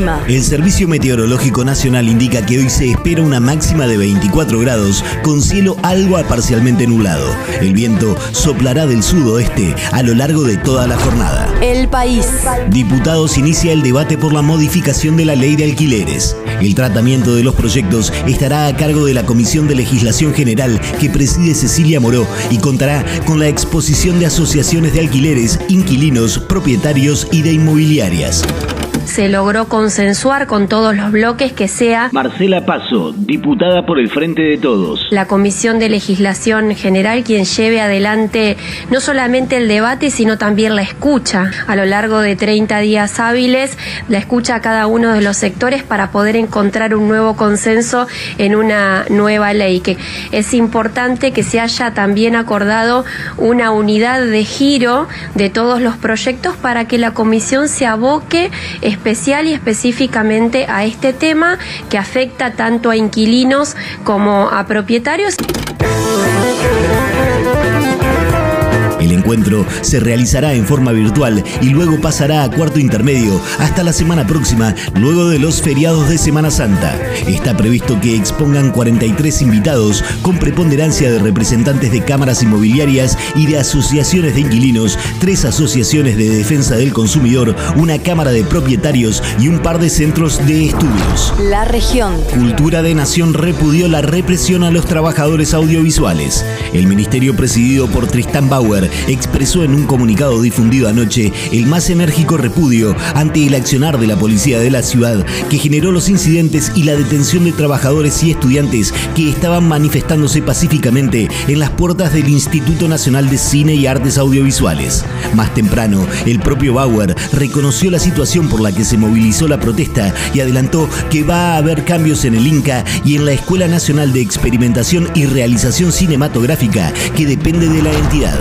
El clima. El Servicio Meteorológico Nacional indica que hoy se espera una máxima de 24 grados con cielo algo a parcialmente nublado. El viento soplará del sudoeste a lo largo de toda la jornada. El país. Diputados inicia el debate por la modificación de la ley de alquileres. El tratamiento de los proyectos estará a cargo de la Comisión de Legislación General que preside Cecilia Moró y contará con la exposición de asociaciones de alquileres, inquilinos, propietarios y de inmobiliarias se logró consensuar con todos los bloques que sea Marcela Paso, diputada por el Frente de Todos. La Comisión de Legislación General quien lleve adelante no solamente el debate, sino también la escucha a lo largo de 30 días hábiles, la escucha a cada uno de los sectores para poder encontrar un nuevo consenso en una nueva ley, que es importante que se haya también acordado una unidad de giro de todos los proyectos para que la comisión se aboque especial y específicamente a este tema que afecta tanto a inquilinos como a propietarios. Encuentro se realizará en forma virtual y luego pasará a cuarto intermedio hasta la semana próxima, luego de los feriados de Semana Santa. Está previsto que expongan 43 invitados con preponderancia de representantes de cámaras inmobiliarias y de asociaciones de inquilinos, tres asociaciones de defensa del consumidor, una cámara de propietarios y un par de centros de estudios. La región. Cultura de Nación repudió la represión a los trabajadores audiovisuales. El ministerio presidido por Tristan Bauer expresó en un comunicado difundido anoche el más enérgico repudio ante el accionar de la policía de la ciudad que generó los incidentes y la detención de trabajadores y estudiantes que estaban manifestándose pacíficamente en las puertas del Instituto Nacional de Cine y Artes Audiovisuales. Más temprano, el propio Bauer reconoció la situación por la que se movilizó la protesta y adelantó que va a haber cambios en el INCA y en la Escuela Nacional de Experimentación y Realización Cinematográfica que depende de la entidad.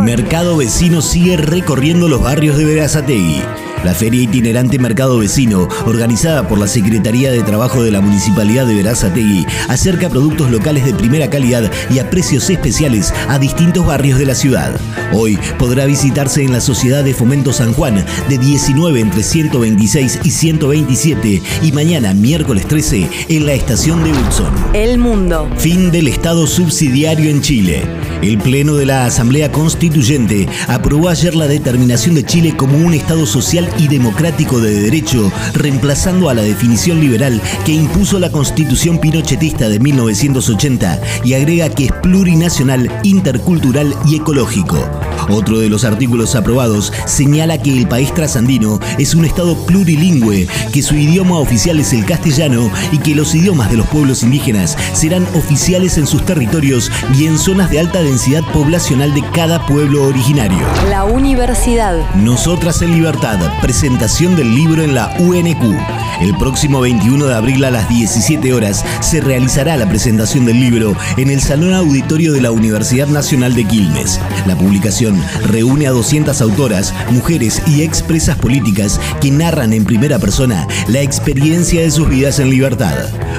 Mercado Vecino sigue recorriendo los barrios de Verazategui. La feria itinerante Mercado Vecino, organizada por la Secretaría de Trabajo de la Municipalidad de Verazategui, acerca productos locales de primera calidad y a precios especiales a distintos barrios de la ciudad. Hoy podrá visitarse en la Sociedad de Fomento San Juan de 19 entre 126 y 127 y mañana miércoles 13 en la estación de Hudson. El mundo. Fin del Estado subsidiario en Chile. El Pleno de la Asamblea Constituyente aprobó ayer la determinación de Chile como un Estado social y democrático de derecho, reemplazando a la definición liberal que impuso la Constitución pinochetista de 1980 y agrega que es plurinacional, intercultural y ecológico. Otro de los artículos aprobados señala que el país trasandino es un estado plurilingüe, que su idioma oficial es el castellano y que los idiomas de los pueblos indígenas serán oficiales en sus territorios y en zonas de alta densidad poblacional de cada pueblo originario. La universidad. Nosotras en libertad, presentación del libro en la UNQ. El próximo 21 de abril a las 17 horas se realizará la presentación del libro en el Salón Auditorio de la Universidad Nacional de Quilmes. La publicación reúne a 200 autoras, mujeres y expresas políticas que narran en primera persona la experiencia de sus vidas en libertad.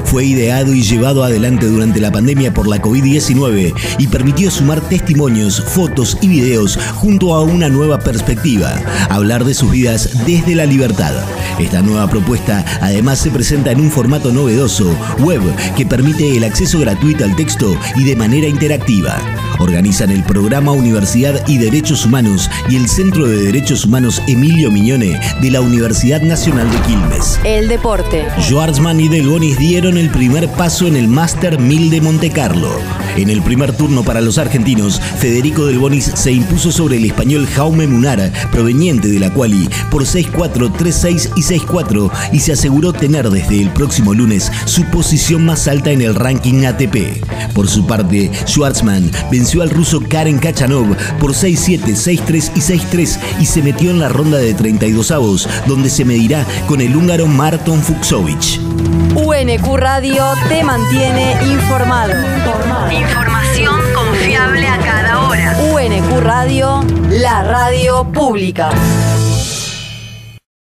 Fue ideado y llevado adelante durante la pandemia por la COVID-19 y permitió sumar testimonios, fotos y videos junto a una nueva perspectiva, hablar de sus vidas desde la libertad. Esta nueva propuesta además se presenta en un formato novedoso, web, que permite el acceso gratuito al texto y de manera interactiva. Organizan el programa Universidad y Derechos Humanos y el Centro de Derechos Humanos Emilio Miñone de la Universidad Nacional de Quilmes. El deporte. Schwarzman y Del Bonis dieron el primer paso en el Master 1000 de Monte Carlo. En el primer turno para los argentinos, Federico Del Bonis se impuso sobre el español Jaume Munar, proveniente de la quali, por 6-4, 3-6 y 6-4 y se aseguró tener desde el próximo lunes su posición más alta en el ranking ATP. Por su parte, Schwartzman venció al ruso Karen Kachanov por 6-7, 6-3 y 6-3 y se metió en la ronda de 32 avos, donde se medirá con el húngaro Marton Fuxovic. UNQ Radio te mantiene informado. Información confiable a cada hora. UNQ Radio, la radio pública.